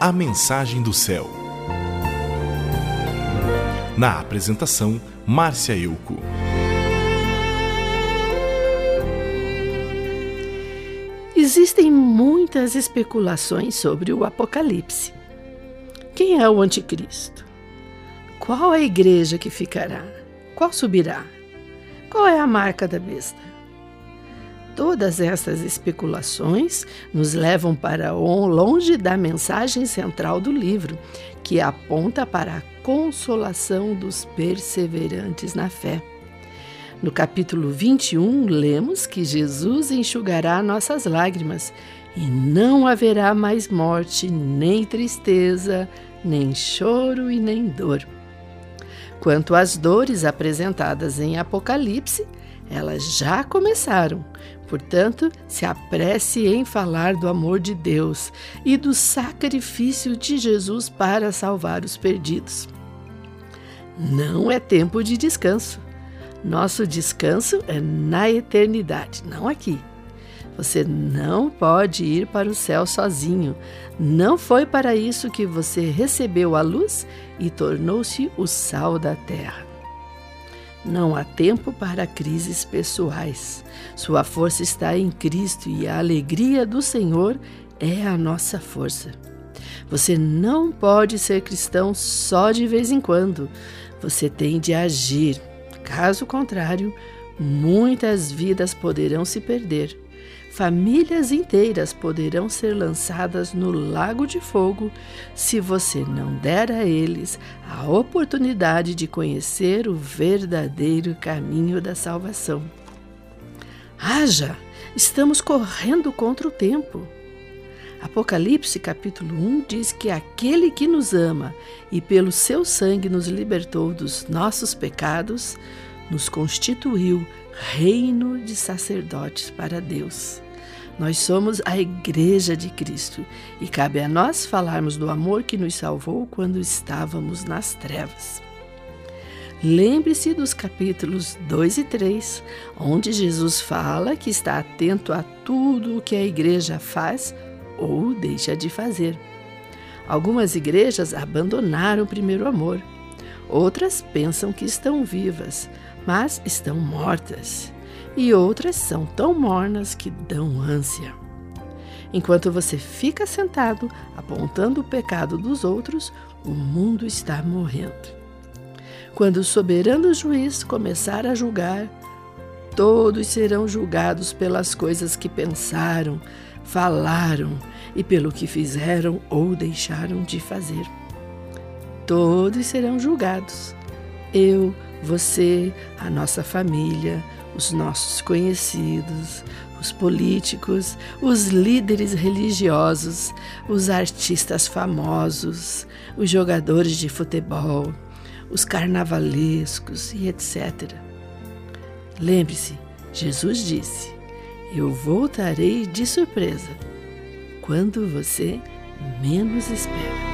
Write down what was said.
A Mensagem do Céu. Na apresentação, Márcia Euco. Existem muitas especulações sobre o Apocalipse. Quem é o Anticristo? Qual a igreja que ficará? Qual subirá? Qual é a marca da besta? Todas estas especulações nos levam para longe da mensagem central do livro, que aponta para a consolação dos perseverantes na fé. No capítulo 21, lemos que Jesus enxugará nossas lágrimas e não haverá mais morte, nem tristeza, nem choro e nem dor. Quanto às dores apresentadas em Apocalipse, elas já começaram. Portanto, se apresse em falar do amor de Deus e do sacrifício de Jesus para salvar os perdidos. Não é tempo de descanso. Nosso descanso é na eternidade, não aqui. Você não pode ir para o céu sozinho. Não foi para isso que você recebeu a luz e tornou-se o sal da terra. Não há tempo para crises pessoais. Sua força está em Cristo e a alegria do Senhor é a nossa força. Você não pode ser cristão só de vez em quando. Você tem de agir. Caso contrário, muitas vidas poderão se perder. Famílias inteiras poderão ser lançadas no lago de fogo se você não der a eles a oportunidade de conhecer o verdadeiro caminho da salvação. Haja! Estamos correndo contra o tempo. Apocalipse capítulo 1 diz que aquele que nos ama e pelo seu sangue nos libertou dos nossos pecados, nos constituiu reino de sacerdotes para Deus. Nós somos a Igreja de Cristo e cabe a nós falarmos do amor que nos salvou quando estávamos nas trevas. Lembre-se dos capítulos 2 e 3, onde Jesus fala que está atento a tudo o que a igreja faz ou deixa de fazer. Algumas igrejas abandonaram o primeiro amor. Outras pensam que estão vivas, mas estão mortas e outras são tão mornas que dão ânsia. Enquanto você fica sentado apontando o pecado dos outros, o mundo está morrendo. Quando o soberano juiz começar a julgar, todos serão julgados pelas coisas que pensaram, falaram e pelo que fizeram ou deixaram de fazer. Todos serão julgados. Eu, você, a nossa família, os nossos conhecidos, os políticos, os líderes religiosos, os artistas famosos, os jogadores de futebol, os carnavalescos e etc. Lembre-se, Jesus disse: Eu voltarei de surpresa, quando você menos espera.